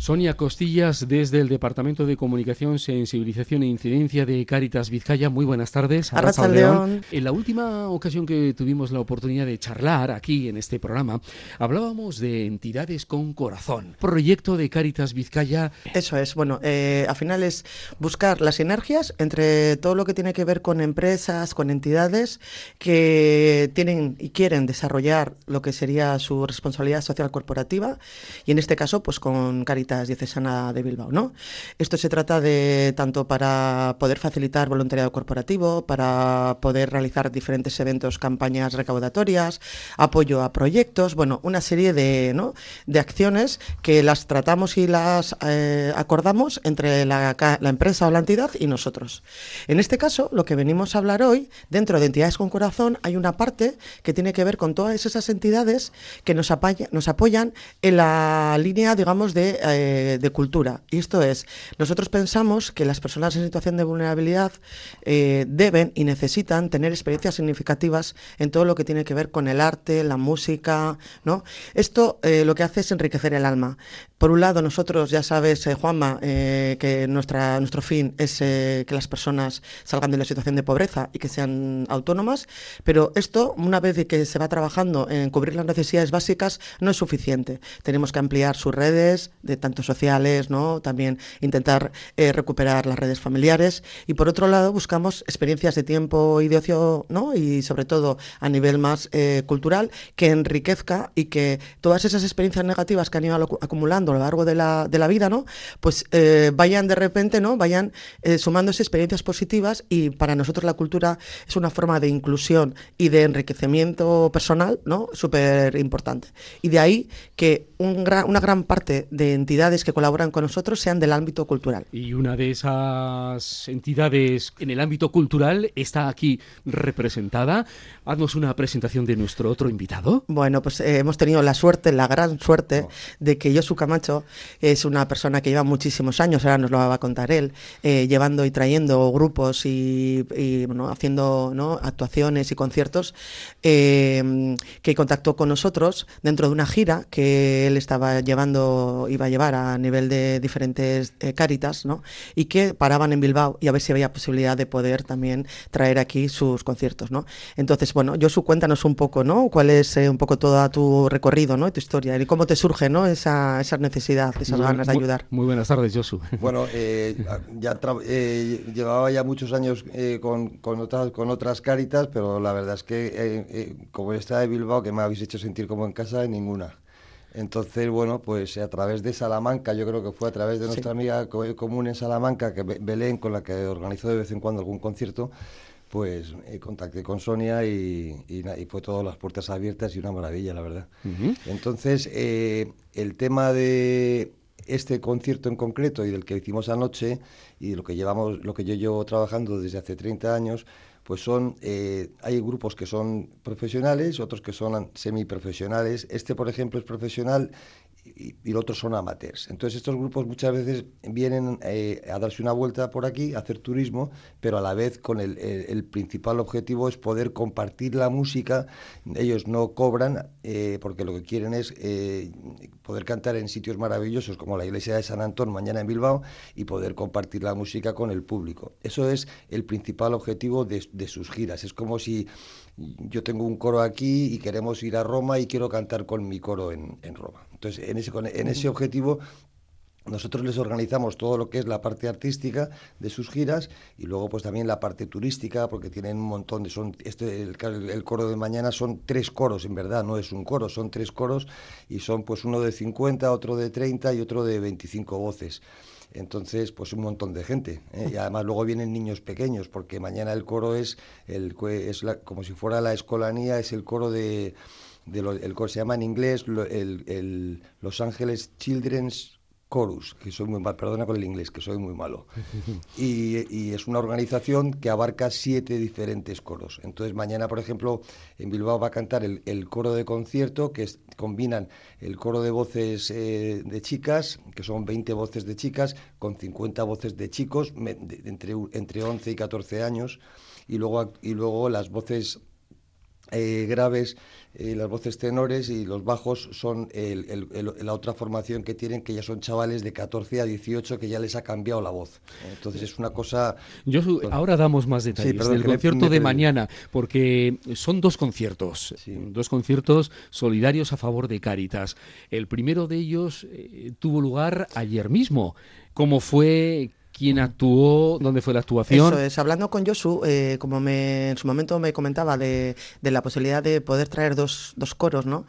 Sonia Costillas, desde el Departamento de Comunicación, Sensibilización e Incidencia de Cáritas Vizcaya. Muy buenas tardes. León. En la última ocasión que tuvimos la oportunidad de charlar aquí en este programa, hablábamos de entidades con corazón. Proyecto de Cáritas Vizcaya. Eso es. Bueno, eh, al final es buscar las sinergias entre todo lo que tiene que ver con empresas, con entidades que tienen y quieren desarrollar lo que sería su responsabilidad social corporativa y en este caso, pues con Cáritas Diocesana de Bilbao. ¿no? Esto se trata de tanto para poder facilitar voluntariado corporativo, para poder realizar diferentes eventos, campañas recaudatorias, apoyo a proyectos, bueno, una serie de, ¿no? de acciones que las tratamos y las eh, acordamos entre la, la empresa o la entidad y nosotros. En este caso, lo que venimos a hablar hoy, dentro de entidades con corazón, hay una parte que tiene que ver con todas esas entidades que nos, nos apoyan en la línea, digamos, de de, cultura. Y esto es, nosotros pensamos que las personas en situación de vulnerabilidad eh, deben y necesitan tener experiencias significativas en todo lo que tiene que ver con el arte, la música, ¿no? Esto eh, lo que hace es enriquecer el alma. Por un lado, nosotros, ya sabes, eh, Juanma, que nuestra, nuestro fin es que las personas salgan de la situación de pobreza y que sean autónomas, pero esto, una vez que se va trabajando en cubrir las necesidades básicas, no es suficiente. Tenemos que ampliar sus redes de tanto sociales, ¿no? También intentar eh, recuperar las redes familiares y por otro lado buscamos experiencias de tiempo y de ocio, ¿no? Y sobre todo a nivel más eh, cultural que enriquezca y que todas esas experiencias negativas que han ido acumulando a lo largo de la, de la vida, ¿no? Pues eh, vayan de repente, ¿no? Vayan sumándose experiencias positivas y para nosotros la cultura es una forma de inclusión y de enriquecimiento personal, ¿no? Súper importante. Y de ahí que un una gran parte de entidades que colaboran con nosotros sean del ámbito cultural. Y una de esas entidades en el ámbito cultural está aquí representada. Haznos una presentación de nuestro otro invitado. Bueno, pues eh, hemos tenido la suerte, la gran suerte, oh. de que Yosu Camacho es una persona que lleva muchísimos años, ahora nos lo va a contar él, eh, llevando y trayendo grupos y, haciendo ¿no? actuaciones y conciertos, eh, que contactó con nosotros dentro de una gira que él estaba llevando, iba a llevar a nivel de diferentes eh, caritas, ¿no? Y que paraban en Bilbao y a ver si había posibilidad de poder también traer aquí sus conciertos, ¿no? Entonces, bueno, Josu, cuéntanos un poco, ¿no? ¿Cuál es eh, un poco todo tu recorrido, ¿no? tu historia y cómo te surge, ¿no? Esa, esa necesidad, esas ganas de ayudar. Muy, buenas tardes, Josu. Bueno, eh, ya llevaba ya muchos años con, con, otras, con otras caritas, pero la verdad es que como esta de Bilbao, que me habéis hecho sentir como en casa, ninguna. Entonces, bueno, pues a través de Salamanca, yo creo que fue a través de nuestra amiga común en Salamanca, que Belén, con la que organizó de vez en cuando algún concierto, pues eh, contacté con Sonia y, fue todas las puertas abiertas y una maravilla, la verdad. Entonces, eh, el tema de este concierto en concreto y del que hicimos anoche y lo que llevamos, lo que yo llevo trabajando desde hace 30 años, pues son, eh, hay grupos que son profesionales, otros que son semiprofesionales. Este, por ejemplo, es profesional y, y los otros son amateurs. Entonces estos grupos muchas veces vienen eh, a darse una vuelta por aquí, a hacer turismo, pero a la vez con el, principal objetivo es poder compartir la música. Ellos no cobran eh, porque lo que quieren es eh, poder cantar en sitios maravillosos como la iglesia de San Antón mañana en Bilbao y poder compartir la música con el público. Eso es el principal objetivo de sus giras. Es como si yo tengo un coro aquí y queremos ir a Roma y quiero cantar con mi coro en, en Roma. Entonces, en ese, en ese objetivo nosotros les organizamos todo lo que es la parte artística de sus giras y luego pues también la parte turística porque tienen un montón de son este el, el, coro de mañana son tres coros en verdad no es un coro son tres coros y son pues uno de 50 otro de 30 y otro de 25 voces entonces, pues un montón de gente. ¿eh? Y además luego vienen niños pequeños, porque mañana el coro es, el, es como si fuera la escolanía, es el coro de... de el coro se llama en inglés el, el Los Ángeles Children's Chorus, que soy muy mal, perdona con el inglés, que soy muy malo. Y, es una organización que abarca siete diferentes coros. Entonces mañana, por ejemplo, en Bilbao va a cantar el, coro de concierto, que combinan el coro de voces eh, de chicas, que son 20 voces de chicas, con 50 voces de chicos, entre, entre 11 y 14 años, y luego, y luego las voces eh, graves, eh, las voces tenores y los bajos son la otra formación que tienen, que ya son chavales de 14 a 18 que ya les ha cambiado la voz. Entonces es una cosa... Yo, ahora damos más detalles del concierto de mañana, porque son dos conciertos, dos conciertos solidarios a favor de Cáritas. El primero de ellos eh, tuvo lugar ayer mismo. ¿Cómo fue? Quién actuó, dónde fue la actuación. Eso es, hablando con Josu, eh, como me, en su momento me comentaba de, la posibilidad de poder traer dos, dos coros, ¿no?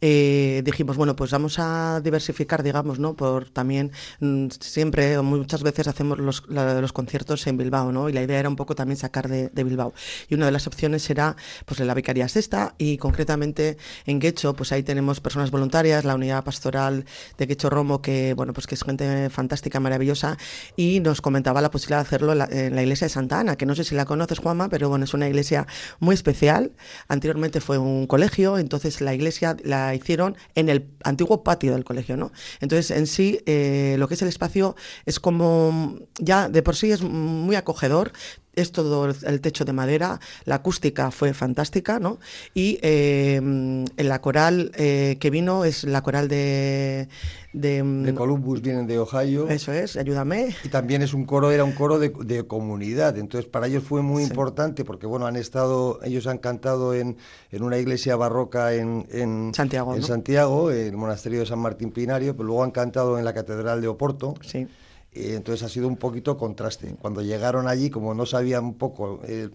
Eh, dijimos, bueno, pues vamos a diversificar, digamos, ¿no? Por también, mm, siempre, muchas veces hacemos los, los, conciertos en Bilbao, ¿no? Y la idea era un poco también sacar de, Bilbao. Y una de las opciones era, pues, la Vicaría Sexta y concretamente en Guecho, pues ahí tenemos personas voluntarias, la unidad pastoral de Guecho Romo, que, bueno, pues que es gente fantástica, maravillosa, y nos comentaba la posibilidad de hacerlo en la, iglesia de Santa Ana, que no sé si la conoces, Juanma, pero bueno, es una iglesia muy especial. Anteriormente fue un colegio, entonces la iglesia la hicieron en el antiguo patio del colegio, ¿no? Entonces, en sí, eh, lo que es el espacio es como, ya de por sí es muy acogedor, es todo el techo de madera, la acústica fue fantástica, ¿no? Y eh, la coral eh, que vino es la coral de, de, Columbus, vienen de Ohio. Eso es, ayúdame. Y también es un coro, era un coro de, comunidad, entonces para ellos fue muy importante porque, bueno, han estado, ellos han cantado en, en una iglesia barroca en, en Santiago, en Santiago, el monasterio de San Martín Pinario, pero luego han cantado en la catedral de Oporto. Sí entonces ha sido un poquito contraste. Cuando llegaron allí, como no sabían un poco eh,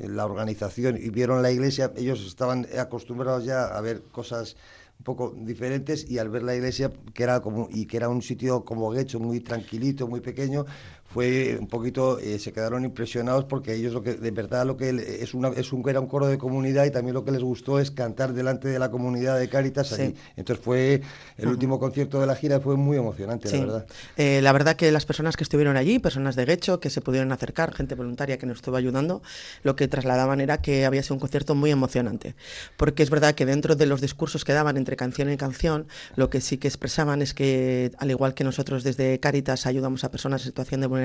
la organización y vieron la iglesia, ellos estaban acostumbrados ya a ver cosas un poco diferentes y al ver la iglesia que era como y que era un sitio como Guecho muy tranquilito muy pequeño fue un poquito, eh, se quedaron impresionados porque ellos lo que, de verdad lo que es, una, es un, era un coro de comunidad y también lo que les gustó es cantar delante de la comunidad de Cáritas allí. Entonces fue, el último concierto de la gira fue muy emocionante, la verdad. Eh, la verdad que las personas que estuvieron allí, personas de Guecho, que se pudieron acercar, gente voluntaria que nos estuvo ayudando, lo que trasladaban era que había sido un concierto muy emocionante. Porque es verdad que dentro de los discursos que daban entre canción y canción, lo que sí que expresaban es que, al igual que nosotros desde Cáritas ayudamos a personas en situación de vulnerabilidad,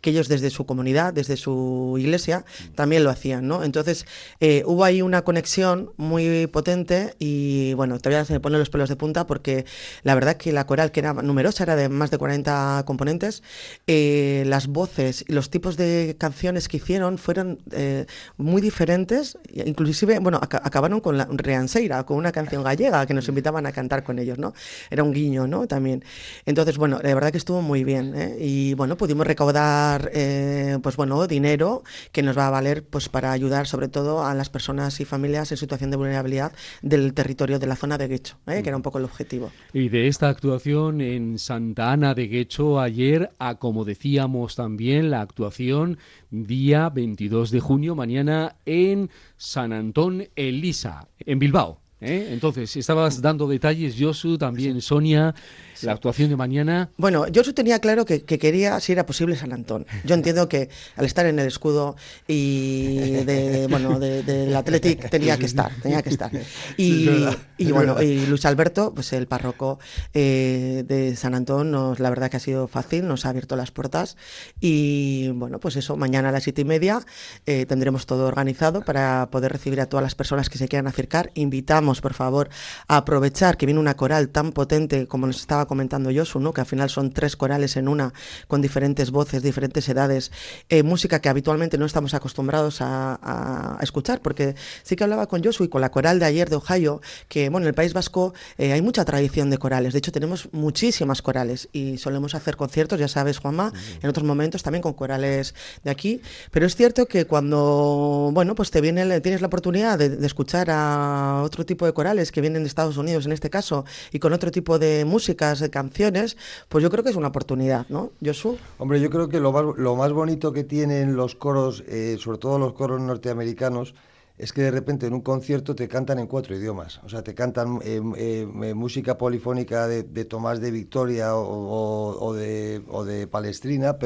que ellos desde su comunidad, desde su iglesia, también lo hacían, ¿no? Entonces, eh, hubo ahí una conexión muy potente y, bueno, todavía se me ponen los pelos de punta porque la verdad que la coral, que era numerosa, era de más de 40 componentes, eh, las voces y los tipos de canciones que hicieron fueron eh, muy diferentes, inclusive, bueno, acabaron con la Reanseira, con una canción gallega que nos invitaban a cantar con ellos, ¿no? Era un guiño, ¿no? También. Entonces, bueno, la verdad que estuvo muy bien, Y, bueno, pudimos recaudar eh, pues bueno dinero que nos va a valer pues para ayudar sobre todo a las personas y familias en situación de vulnerabilidad del territorio de la zona de Guecho, ¿eh? que era un poco el objetivo. Y de esta actuación en Santa Ana de Guecho ayer, a como decíamos también la actuación día 22 de junio mañana en San Antón Elisa, en Bilbao. ¿eh? Entonces, estabas dando detalles, Josu, también Sonia, la actuación de mañana. Bueno, Josu tenía claro que, quería, si era posible, San Antón. Yo entiendo que al estar en el escudo y de, bueno, del Athletic tenía que estar, tenía que estar. Y, bueno, y Luis Alberto, pues el párroco eh, de San Antón, nos, la verdad que ha sido fácil, nos ha abierto las puertas y bueno, pues eso, mañana a las siete y media eh, tendremos todo organizado para poder recibir a todas las personas que se quieran acercar. Invitamos por favor, a aprovechar que viene una coral tan potente como nos estaba comentando Josu, ¿no? que al final son tres corales en una, con diferentes voces, diferentes edades, eh, música que habitualmente no estamos acostumbrados a, escuchar, porque sí que hablaba con Josu y con la coral de ayer de Ohio, que bueno, en el País Vasco eh, hay mucha tradición de corales, de hecho tenemos muchísimas corales y solemos hacer conciertos, ya sabes, Juanma, en otros momentos también con corales de aquí, pero es cierto que cuando, bueno, pues te viene, tienes la oportunidad de escuchar a otro tipo de corales que vienen de Estados Unidos en este caso y con otro tipo de músicas, de canciones, pues yo creo que es una oportunidad, ¿no? Josu. Hombre, yo creo que lo más, lo más bonito que tienen los coros, eh, sobre todo los coros norteamericanos, es que de repente en un concierto te cantan en cuatro idiomas. O sea, te cantan eh, eh, música polifónica de, Tomás de Victoria o, de, Palestrina,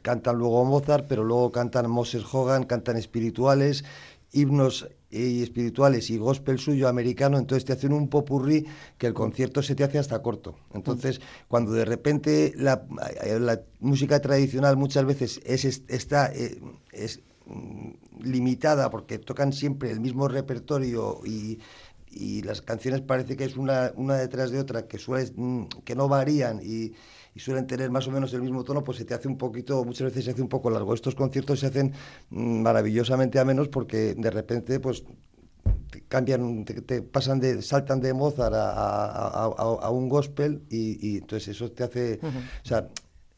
cantan luego Mozart, pero luego cantan Moses Hogan, cantan espirituales, himnos y espirituales y gospel suyo americano, entonces te hacen un popurrí que el concierto se te hace hasta corto. Entonces, cuando de repente la, música tradicional muchas veces es, está, eh, es, mm, limitada porque tocan siempre el mismo repertorio y, y las canciones parece que es una, una detrás de otra, que, suele, mm, que no varían y, y, suelen tener más o menos el mismo tono, pues se te hace un poquito, muchas veces se hace un poco largo. Estos conciertos se hacen mm, maravillosamente a menos porque de repente pues te cambian, te, pasan de, saltan de Mozart a, a, a, un gospel y, y, entonces eso te hace, o sea,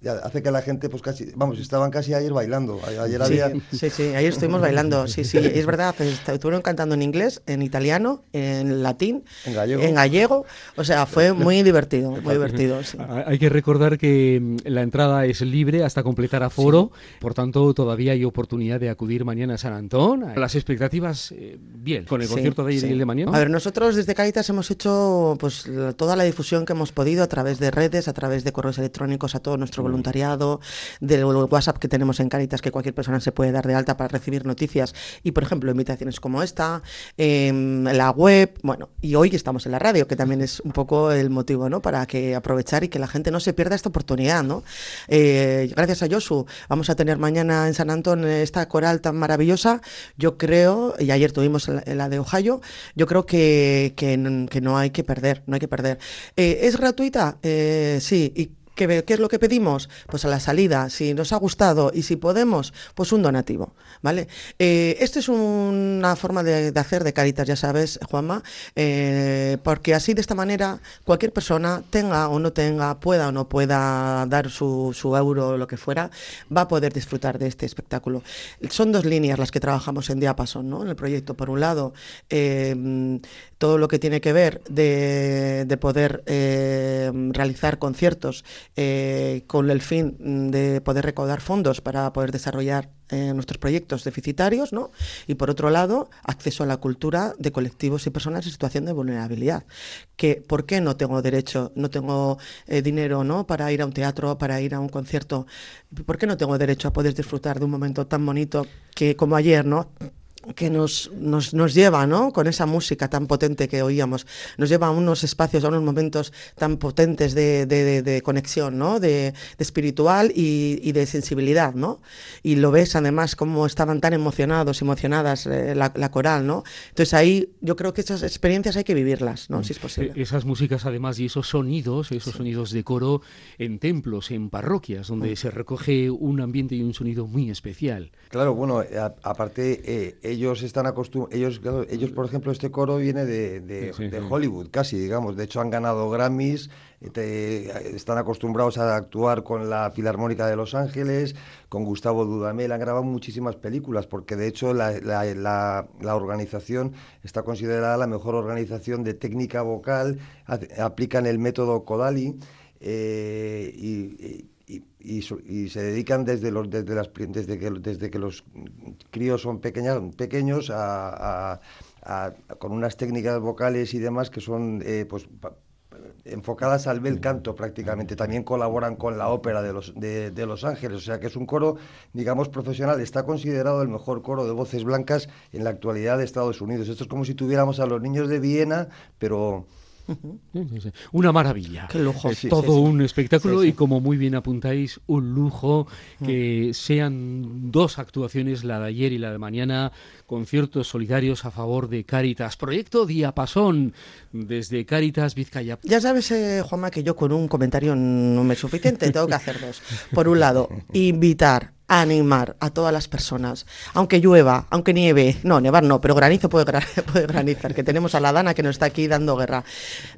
hace que la gente, pues casi, vamos, estaban casi ayer bailando. Ayer sí, había... sí, sí, ayer estuvimos bailando. Sí, sí, es verdad, pues, estuvieron cantando en inglés, en italiano, en latín, en gallego. En gallego. O sea, fue muy divertido, muy divertido. Sí. Hay que recordar que mm, la entrada es libre hasta completar aforo, por tanto, todavía hay oportunidad de acudir mañana a San Antón. Las expectativas, eh, bien, con el concierto de ayer y el de mañana. A ver, nosotros desde Caritas hemos hecho pues toda la difusión que hemos podido a través de redes, a través de correos electrónicos a todo nuestro voluntariado, del WhatsApp que tenemos en Caritas, que cualquier persona se puede dar de alta para recibir noticias y, por ejemplo, invitaciones como esta, en la web, bueno, y hoy estamos en la radio, que también es un poco el motivo, ¿no? Para que aprovechar y que la gente no se pierda esta oportunidad, ¿no? Eh, gracias a Josu, vamos a tener mañana en San Antón esta coral tan maravillosa. Yo creo, y ayer tuvimos la de Ohio, yo creo que, que, que no hay que perder, no hay que perder. Eh, ¿Es gratuita? Eh, sí. ¿Y ¿Qué, ¿Qué, es lo que pedimos? Pues a la salida, si nos ha gustado y si podemos, pues un donativo, ¿vale? Eh, esta es una forma de, hacer de Caritas, ya sabes, Juanma, eh, porque así de esta manera cualquier persona, tenga o no tenga, pueda o no pueda dar su, su euro o lo que fuera, va a poder disfrutar de este espectáculo. Son dos líneas las que trabajamos en Diapason, ¿no? En el proyecto. Por un lado, eh, todo lo que tiene que ver de, de poder eh, realizar conciertos eh, con el fin de poder recaudar fondos para poder desarrollar eh, nuestros proyectos deficitarios, ¿no? Y por otro lado, acceso a la cultura de colectivos y personas en situación de vulnerabilidad. Que, ¿Por qué no tengo derecho, no tengo eh, dinero, ¿no? Para ir a un teatro, para ir a un concierto. ¿Por qué no tengo derecho a poder disfrutar de un momento tan bonito que como ayer, ¿no? Que nos, nos, nos, lleva, ¿no? Con esa música tan potente que oíamos, nos lleva a unos espacios, a unos momentos tan potentes de, de, de conexión, ¿no? De, espiritual y, y, de sensibilidad, ¿no? Y lo ves además como estaban tan emocionados, emocionadas eh, la, la, coral, ¿no? Entonces ahí yo creo que esas experiencias hay que vivirlas, ¿no? Si es posible. E-, esas músicas además y esos sonidos, esos sí. sonidos de coro en templos, en parroquias, donde mm. se recoge un ambiente y un sonido muy especial. Claro, bueno, aparte eh, ellos están acostumbrados, ellos, ellos, por ejemplo, este coro viene de, de, sí, sí, de Hollywood, casi, digamos. De hecho, han ganado Grammys, te, están acostumbrados a actuar con la Filarmónica de Los Ángeles, con Gustavo Dudamel, han grabado muchísimas películas, porque de hecho la, la, la, la organización está considerada la mejor organización de técnica vocal, aplican el método Kodali eh, y, y, y, se dedican desde desde las desde que desde que los críos son pequeñas, pequeños a, con unas técnicas vocales y demás que son eh, pues enfocadas al bel canto prácticamente. También colaboran con la ópera de los, de, Los Ángeles, o sea que es un coro, digamos, profesional. Está considerado el mejor coro de voces blancas en la actualidad de Estados Unidos. Esto es como si tuviéramos a los niños de Viena, pero. Una maravilla. Qué lujo. Todo un espectáculo y como muy bien apuntáis, un lujo que sean dos actuaciones, la de ayer y la de mañana, conciertos solidarios a favor de Caritas. Proyecto Diapasón desde Caritas Vizcaya. Ya sabes, eh, Juanma, que yo con un comentario no me es suficiente, tengo que hacer dos. Por un lado, invitar animar a todas las personas, aunque llueva, aunque nieve, no, nevar no, pero granizo puede, gra puede, granizar, que tenemos a la Dana que nos está aquí dando guerra,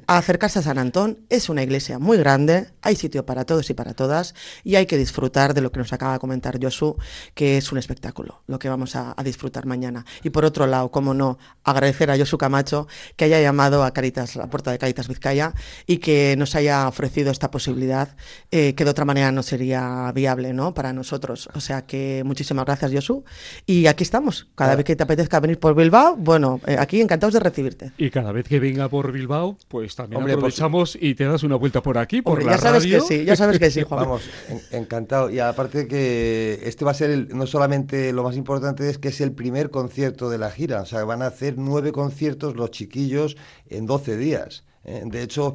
a acercarse a San Antón, es una iglesia muy grande, hay sitio para todos y para todas, y hay que disfrutar de lo que nos acaba de comentar Josu, que es un espectáculo, lo que vamos a, a disfrutar mañana. Y por otro lado, como no, agradecer a Josu Camacho que haya llamado a Caritas, la puerta de Caritas Vizcaya, y que nos haya ofrecido esta posibilidad, eh, que de otra manera no sería viable, ¿no?, para nosotros. Sea que muchísimas gracias, Josu. Y aquí estamos. Cada ah. vez que te apetezca venir por Bilbao, bueno, eh, aquí encantados de recibirte. Y cada vez que venga por Bilbao, pues también Hombre, aprovechamos pues... y te das una vuelta por aquí, por Hombre, la ya sabes radio. que sí, ya sabes que sí, Juan. Vamos, en, encantado. Y aparte que este va a ser, el, no solamente lo más importante es que es el primer concierto de la gira. O sea, van a hacer nueve conciertos los chiquillos en 12 días. Eh, de hecho,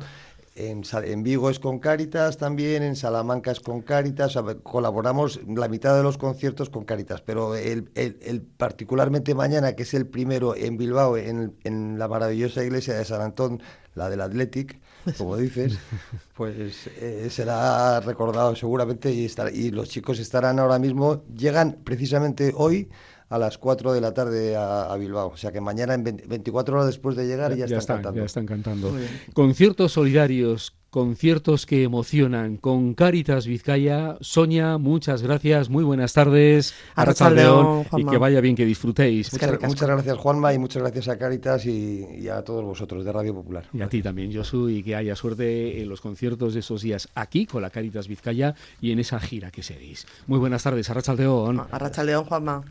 en, en, Vigo es con Cáritas también, en Salamanca es con Cáritas, colaboramos la mitad de los conciertos con Cáritas, pero el, el, particularmente mañana, que es el primero en Bilbao, en, en, la maravillosa iglesia de San Antón, la del Athletic, como dices, pues eh, será recordado seguramente y, estar, y los chicos estarán ahora mismo, llegan precisamente hoy a las 4 de la tarde a, Bilbao. O sea que mañana, en 24 horas después de llegar, ya, están, cantando. Ya están cantando. Conciertos solidarios, conciertos que emocionan. Con Caritas Vizcaya, Sonia, muchas gracias, muy buenas tardes. A León y que vaya bien, que disfrutéis. Muchas, gracias, Juanma, y muchas gracias a Caritas y, a todos vosotros de Radio Popular. Y a ti también, Josu, y que haya suerte en los conciertos de esos días aquí con la Caritas Vizcaya y en esa gira que seguís. Muy buenas tardes, A León, Juanma.